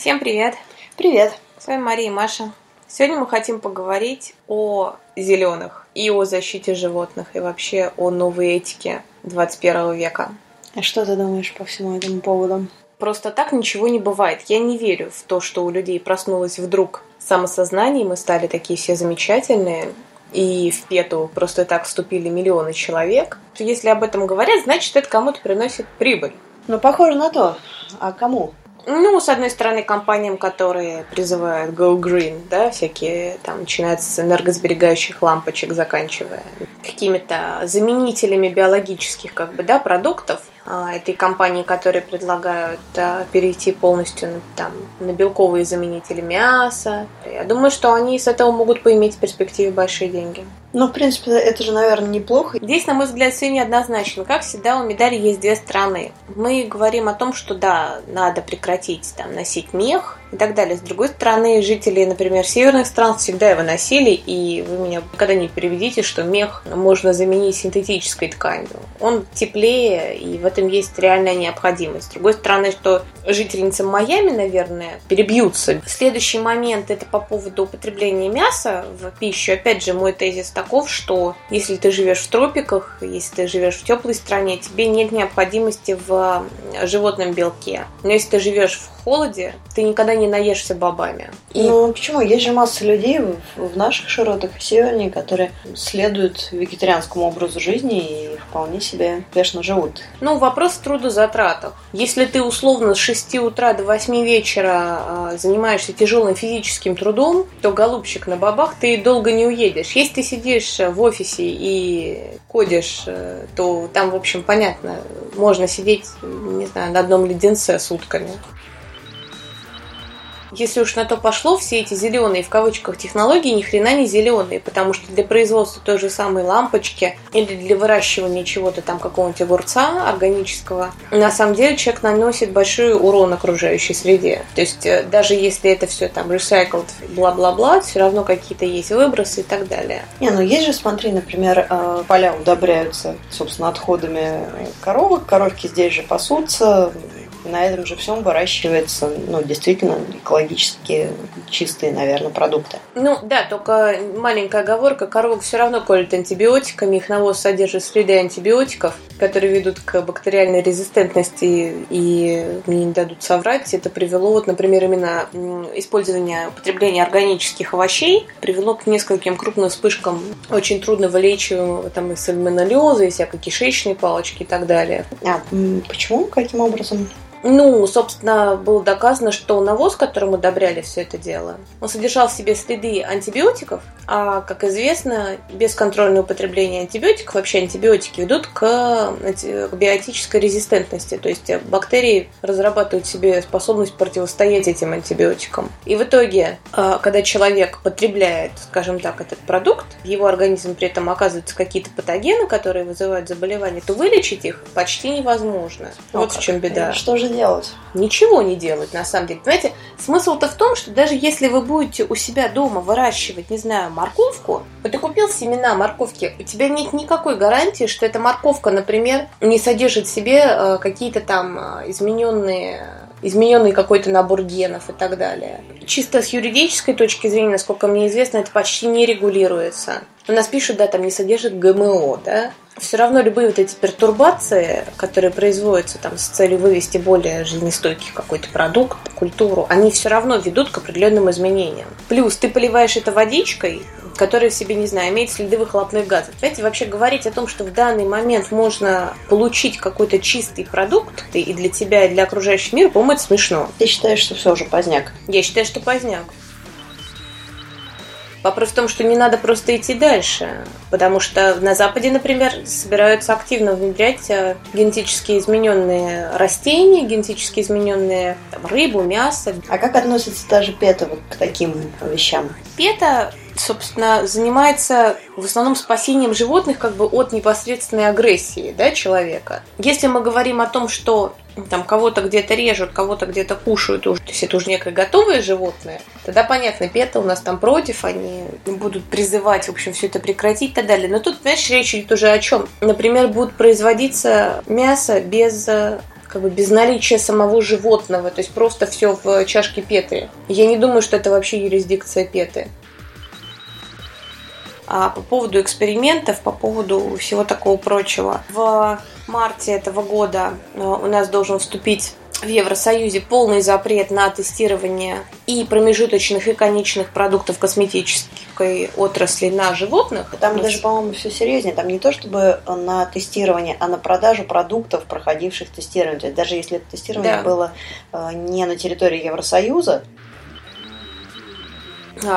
Всем привет! Привет! С вами Мария и Маша. Сегодня мы хотим поговорить о зеленых и о защите животных и вообще о новой этике 21 века. А что ты думаешь по всему этому поводу? Просто так ничего не бывает. Я не верю в то, что у людей проснулось вдруг самосознание, и мы стали такие все замечательные, и в пету просто так вступили миллионы человек. Если об этом говорят, значит, это кому-то приносит прибыль. Ну, похоже на то. А кому? Ну, с одной стороны, компаниям, которые призывают Go Green, да, всякие, там, начиная с энергосберегающих лампочек, заканчивая какими-то заменителями биологических, как бы, да, продуктов, а, этой компании, которые предлагают а, перейти полностью на, там, на белковые заменители мяса. Я думаю, что они с этого могут поиметь в перспективе большие деньги. Ну, в принципе, это же, наверное, неплохо. Здесь, на мой взгляд, все неоднозначно. Как всегда, у медали есть две стороны. Мы говорим о том, что да, надо прекратить там, носить мех, и так далее. С другой стороны, жители, например, северных стран всегда его носили, и вы меня никогда не переведите, что мех можно заменить синтетической тканью. Он теплее, и в этом есть реальная необходимость. С другой стороны, что жительницы Майами, наверное, перебьются. Следующий момент – это по поводу употребления мяса в пищу. Опять же, мой тезис таков, что если ты живешь в тропиках, если ты живешь в теплой стране, тебе нет необходимости в животном белке. Но если ты живешь в холоде, ты никогда не наешься бобами. И... Ну, почему? Есть же масса людей в, в наших широтах и севернее, которые следуют вегетарианскому образу жизни и вполне себе успешно живут. Ну, вопрос в трудозатратах. Если ты условно с 6 утра до 8 вечера э, занимаешься тяжелым физическим трудом, то, голубчик, на бабах ты долго не уедешь. Если ты сидишь в офисе и кодишь, э, то там, в общем, понятно, можно сидеть, не знаю, на одном леденце сутками. Если уж на то пошло, все эти зеленые в кавычках технологии ни хрена не зеленые, потому что для производства той же самой лампочки или для выращивания чего-то там какого-нибудь огурца органического, на самом деле человек наносит большой урон окружающей среде. То есть э, даже если это все там recycled, бла-бла-бла, все равно какие-то есть выбросы и так далее. Не, ну есть же, смотри, например, э, поля удобряются, собственно, отходами коровок, коровки здесь же пасутся, на этом же всем выращивается, ну, действительно, экологически чистые, наверное, продукты. Ну, да, только маленькая оговорка. Коровы все равно колют антибиотиками. Их навоз содержит следы антибиотиков, которые ведут к бактериальной резистентности и мне не дадут соврать. Это привело, вот, например, именно использование, употребление органических овощей привело к нескольким крупным вспышкам очень трудно вылечиваемого там и сальмонеллеза, и всякой кишечной палочки и так далее. А почему? Каким образом? Ну, собственно, было доказано, что навоз, которым удобряли все это дело, он содержал в себе следы антибиотиков, а, как известно, бесконтрольное употребление антибиотиков, вообще антибиотики ведут к, к биотической резистентности, то есть бактерии разрабатывают себе способность противостоять этим антибиотикам. И в итоге, а, когда человек потребляет, скажем так, этот продукт, в его организме при этом оказываются какие-то патогены, которые вызывают заболевания, то вылечить их почти невозможно. Ну, вот как? в чем беда. Что же делать? Ничего не делать, на самом деле. Понимаете, смысл-то в том, что даже если вы будете у себя дома выращивать, не знаю, морковку, вот ты купил семена морковки, у тебя нет никакой гарантии, что эта морковка, например, не содержит в себе э, какие-то там э, измененные измененный какой-то набор генов и так далее. Чисто с юридической точки зрения, насколько мне известно, это почти не регулируется. У нас пишут, да, там не содержит ГМО, да, все равно любые вот эти пертурбации, которые производятся там с целью вывести более жизнестойкий какой-то продукт, культуру, они все равно ведут к определенным изменениям. Плюс ты поливаешь это водичкой, которая в себе, не знаю, имеет следы выхлопных газов. Понимаете, вообще говорить о том, что в данный момент можно получить какой-то чистый продукт и для тебя, и для окружающего мира, по-моему, это смешно. Ты считаешь, что все уже поздняк? Я считаю, что поздняк. Вопрос в том, что не надо просто идти дальше, потому что на Западе, например, собираются активно внедрять э, генетически измененные растения, генетически измененные там, рыбу, мясо. А как относится даже ПЕТа вот к таким вещам? ПЕТа собственно, занимается в основном спасением животных как бы от непосредственной агрессии да, человека. Если мы говорим о том, что там кого-то где-то режут, кого-то где-то кушают, то есть это уже некое готовое животное, тогда понятно, пета у нас там против, они будут призывать, в общем, все это прекратить и так далее. Но тут, понимаешь, речь идет уже о чем? Например, будут производиться мясо без как бы без наличия самого животного, то есть просто все в чашке Петы. Я не думаю, что это вообще юрисдикция Петы. А по поводу экспериментов, по поводу всего такого прочего. В марте этого года э, у нас должен вступить в Евросоюзе полный запрет на тестирование и промежуточных и конечных продуктов косметической отрасли на животных. Там даже, по-моему, все серьезнее. Там не то чтобы на тестирование, а на продажу продуктов, проходивших тестирование. То есть даже если это тестирование да. было э, не на территории Евросоюза,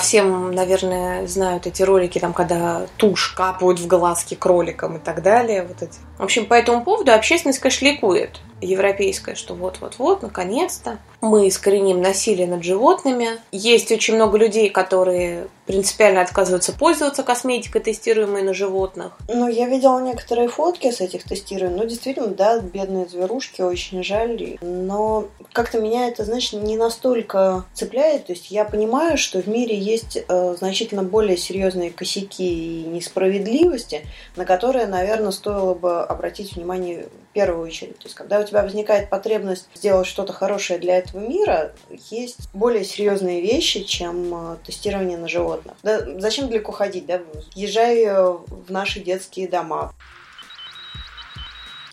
Всем, наверное, знают эти ролики, там, когда тушь капают в глазки кроликам и так далее. Вот эти. В общем, по этому поводу общественность кашликует европейская, что вот-вот-вот, наконец-то мы искореним насилие над животными. Есть очень много людей, которые принципиально отказываются пользоваться косметикой, тестируемой на животных. Ну, я видела некоторые фотки с этих тестируемых. Ну, действительно, да, бедные зверушки, очень жаль. Но как-то меня это, знаешь, не настолько цепляет. То есть я понимаю, что в мире есть э, значительно более серьезные косяки и несправедливости, на которые, наверное, стоило бы обратить внимание в первую очередь. То есть когда у тебя возникает потребность сделать что-то хорошее для этого мира, есть более серьезные вещи, чем э, тестирование на животных. Да, зачем далеко ходить, да? Езжай э, в наши детские дома.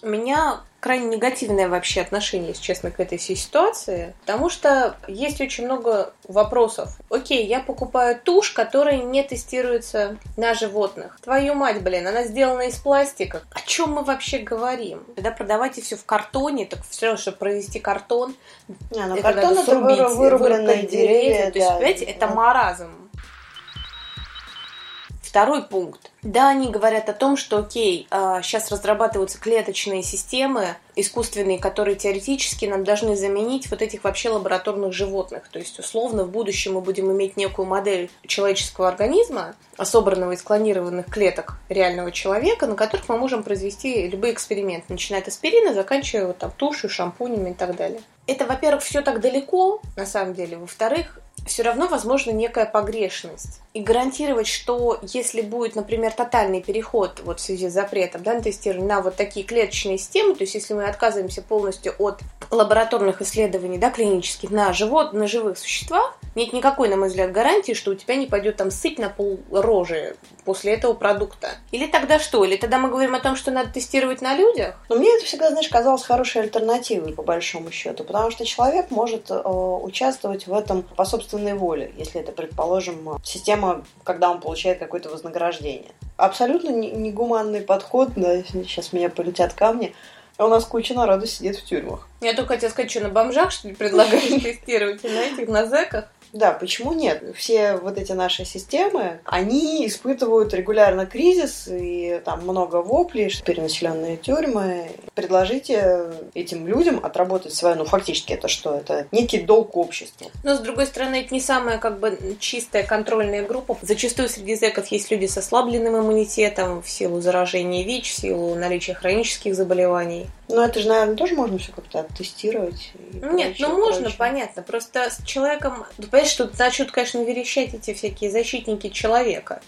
У меня крайне негативное вообще отношение, если честно, к этой всей ситуации, потому что есть очень много вопросов. Окей, я покупаю тушь, которая не тестируется на животных. Твою мать, блин, она сделана из пластика. О чем мы вообще говорим? Тогда продавайте все в картоне, так все равно, чтобы провести картон. Не, ну это картон это вырубленные деревья. деревья то есть, понимаете, да. это маразм. Второй пункт. Да, они говорят о том, что, окей, сейчас а, разрабатываются клеточные системы искусственные, которые теоретически нам должны заменить вот этих вообще лабораторных животных. То есть, условно, в будущем мы будем иметь некую модель человеческого организма, собранного из клонированных клеток реального человека, на которых мы можем произвести любые эксперименты, начиная от аспирина, заканчивая вот, там, тушью, шампунями и так далее. Это, во-первых, все так далеко, на самом деле. Во-вторых, все равно возможна некая погрешность. И гарантировать, что если будет, например, тотальный переход вот в связи с запретом да, на тестирование на вот такие клеточные системы, то есть если мы отказываемся полностью от лабораторных исследований да, клинических на, живот, на живых существах, нет никакой, на мой взгляд, гарантии, что у тебя не пойдет там сыть на пол рожи после этого продукта. Или тогда что? Или тогда мы говорим о том, что надо тестировать на людях? Но мне это всегда, знаешь, казалось хорошей альтернативой, по большому счету, потому что человек может э, участвовать в этом по собственной воле, если это, предположим, система, когда он получает какое-то вознаграждение. Абсолютно негуманный подход, да, сейчас меня полетят камни, у нас куча народу сидит в тюрьмах. Я только хотела сказать, что на бомжах, что ли, предлагаешь тестировать, и на этих, на зэках? Да, почему нет? Все вот эти наши системы, они испытывают регулярно кризис, и там много воплей, перенаселенные тюрьмы. Предложите этим людям отработать свою, ну, фактически это что? Это некий долг общества. Но, с другой стороны, это не самая, как бы, чистая контрольная группа. Зачастую среди зэков есть люди с ослабленным иммунитетом в силу заражения ВИЧ, в силу наличия хронических заболеваний. Ну, это же, наверное, тоже можно все как-то оттестировать. Нет, ну можно, прочее. понятно. Просто с человеком, ну, понимаешь, что начнут, конечно, верещать эти всякие защитники человека.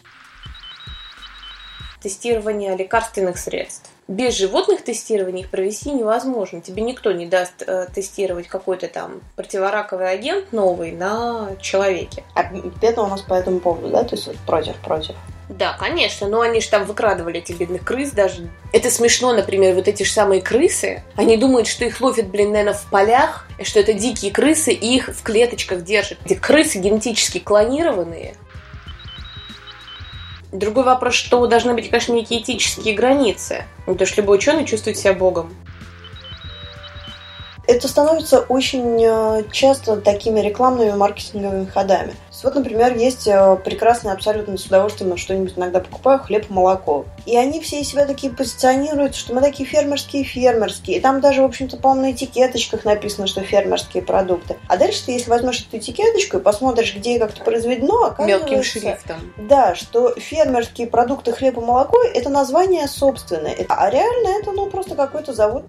Тестирование лекарственных средств. Без животных тестирований их провести невозможно. Тебе никто не даст э, тестировать какой-то там противораковый агент новый на человеке. А бедно у нас по этому поводу, да? То есть вот против-против. Да, конечно, но они же там выкрадывали этих бедных крыс даже. Это смешно, например, вот эти же самые крысы. Они думают, что их ловят, блин, наверное, в полях, и что это дикие крысы, и их в клеточках держат. Эти крысы генетически клонированные. Другой вопрос, что должны быть, конечно, некие этические границы. Потому что любой ученый чувствует себя богом это становится очень э, часто такими рекламными маркетинговыми ходами. Вот, например, есть э, прекрасные абсолютно с удовольствием что-нибудь иногда покупаю, хлеб и молоко. И они все себя такие позиционируют, что мы такие фермерские-фермерские. И там даже, в общем-то, по-моему, на этикеточках написано, что фермерские продукты. А дальше ты, если возьмешь эту этикеточку и посмотришь, где и как это произведено, оказывается... Мелким шрифтом. Да, что фермерские продукты хлеб и молоко – это название собственное. А реально это, ну, просто какой-то завод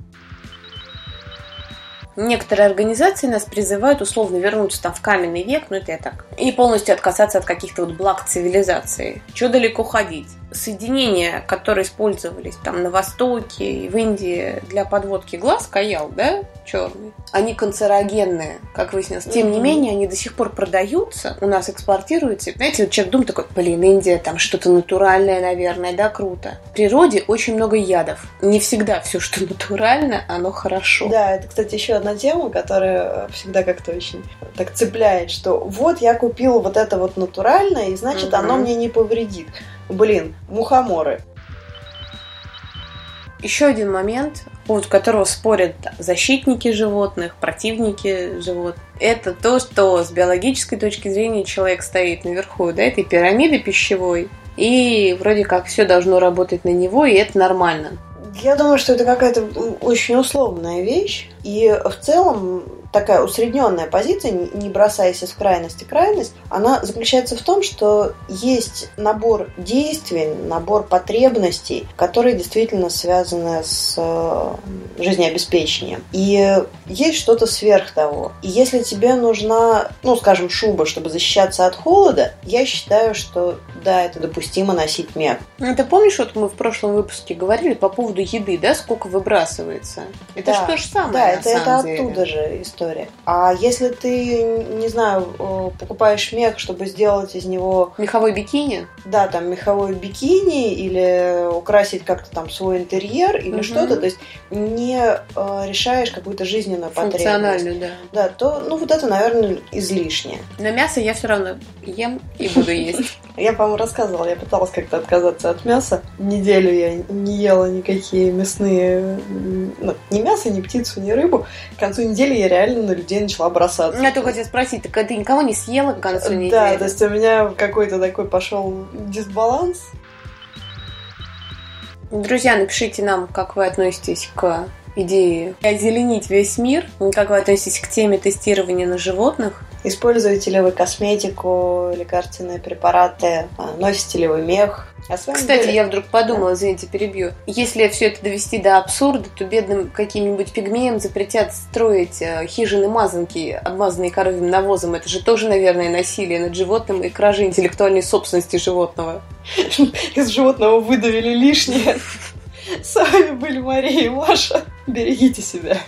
Некоторые организации нас призывают условно вернуться там в каменный век, ну это я так, и полностью отказаться от каких-то вот благ цивилизации. Чего далеко ходить? Соединения, которые использовались там на Востоке и в Индии для подводки глаз, каял, да, черный, они канцерогенные, как выяснилось. Тем не менее, они до сих пор продаются, у нас экспортируются. Знаете, вот человек думает такой, блин, Индия, там что-то натуральное, наверное, да, круто. В природе очень много ядов. Не всегда все, что натурально, оно хорошо. Да, это, кстати, еще одна тема, которая всегда как-то очень так цепляет, что вот я купил вот это вот натуральное, и значит, угу. оно мне не повредит. Блин, мухоморы. Еще один момент, по поводу которого спорят защитники животных, противники животных, это то, что с биологической точки зрения человек стоит наверху да, этой пирамиды пищевой, и вроде как все должно работать на него, и это нормально. Я думаю, что это какая-то очень условная вещь. И в целом такая усредненная позиция, не бросаясь из крайности в крайность, она заключается в том, что есть набор действий, набор потребностей, которые действительно связаны с э, жизнеобеспечением. И есть что-то сверх того. И если тебе нужна, ну, скажем, шуба, чтобы защищаться от холода, я считаю, что да, это допустимо носить мех. Ну, ты помнишь, вот мы в прошлом выпуске говорили по поводу еды, да, сколько выбрасывается? Это да, же то же самое. Да, это, это оттуда же история. А если ты, не знаю, э, покупаешь мех, чтобы сделать из него... Меховой бикини? Да, там меховой бикини или украсить как-то там свой интерьер или угу. что-то, то есть не э, решаешь какую-то жизненную потребность. Функциональную, да. Да, то, ну, вот это, наверное, излишнее. Но мясо я все равно ем и буду есть. Я, по-моему, рассказывала, я пыталась как-то отказаться от мяса. Неделю я не ела никакие мясные... Ну, ни мясо, ни птицу, ни рыбу. К концу недели я реально на людей начала бросаться. Я только хотела спросить, так ты никого не съела к концу недели? Да, то есть у меня какой-то такой пошел дисбаланс. Друзья, напишите нам, как вы относитесь к идее озеленить весь мир, как вы относитесь к теме тестирования на животных. Используете ли вы косметику, лекарственные препараты, а, носите ли вы мех? А Кстати, были... я вдруг подумала, извините, перебью. Если все это довести до абсурда, то бедным каким-нибудь пигмеям запретят строить э, хижины-мазанки, обмазанные коровьим навозом. Это же тоже, наверное, насилие над животным и кража интеллектуальной собственности животного. Из животного выдавили лишнее. С вами были Мария и Маша. Берегите себя.